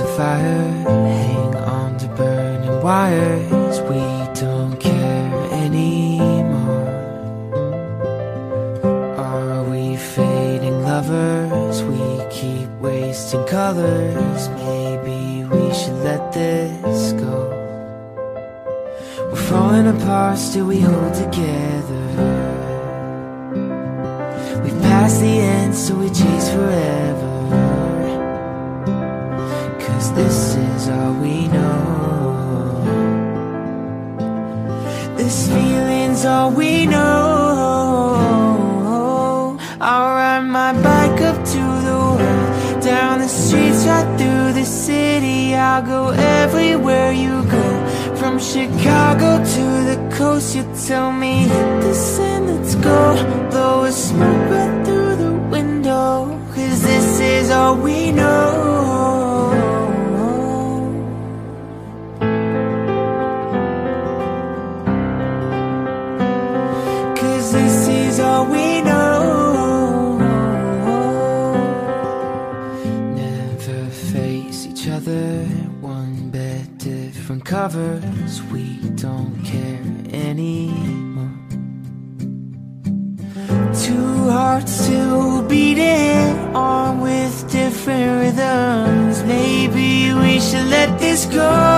a fire, hang on to burning wires. We don't care anymore. Are we fading lovers? We keep wasting colors. Maybe we should let this go. We're falling apart, still we hold together. We've passed the end, so we chase forever. This is all we know. This feeling's all we know. I'll ride my bike up to the world, down the streets, right through the city. I'll go everywhere you go, from Chicago to the coast. You tell me hit this and let's go, blow a smoke right through the window. Cause this is all we know. Each other, one bed, different covers. We don't care anymore. Two hearts still beating on with different rhythms. Maybe we should let this go.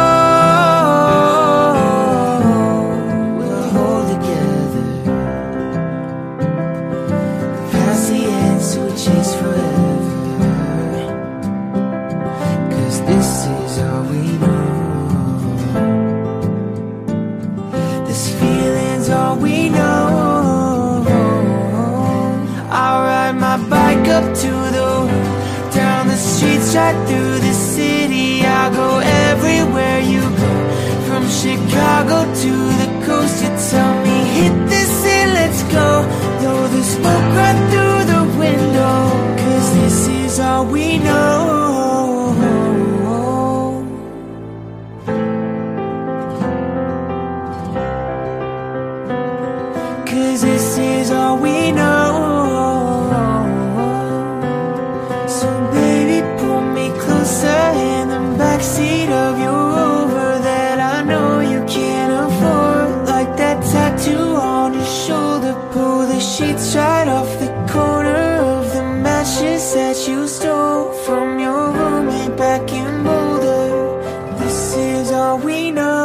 Ride my bike up to the down the streets, right through the city. I'll go everywhere you go, from Chicago to the coast. You tell me hit the and let's go. Blow the smoke right through the window, cause this is all we know. ashes that you stole from your roommate back in Boulder. This is all we know.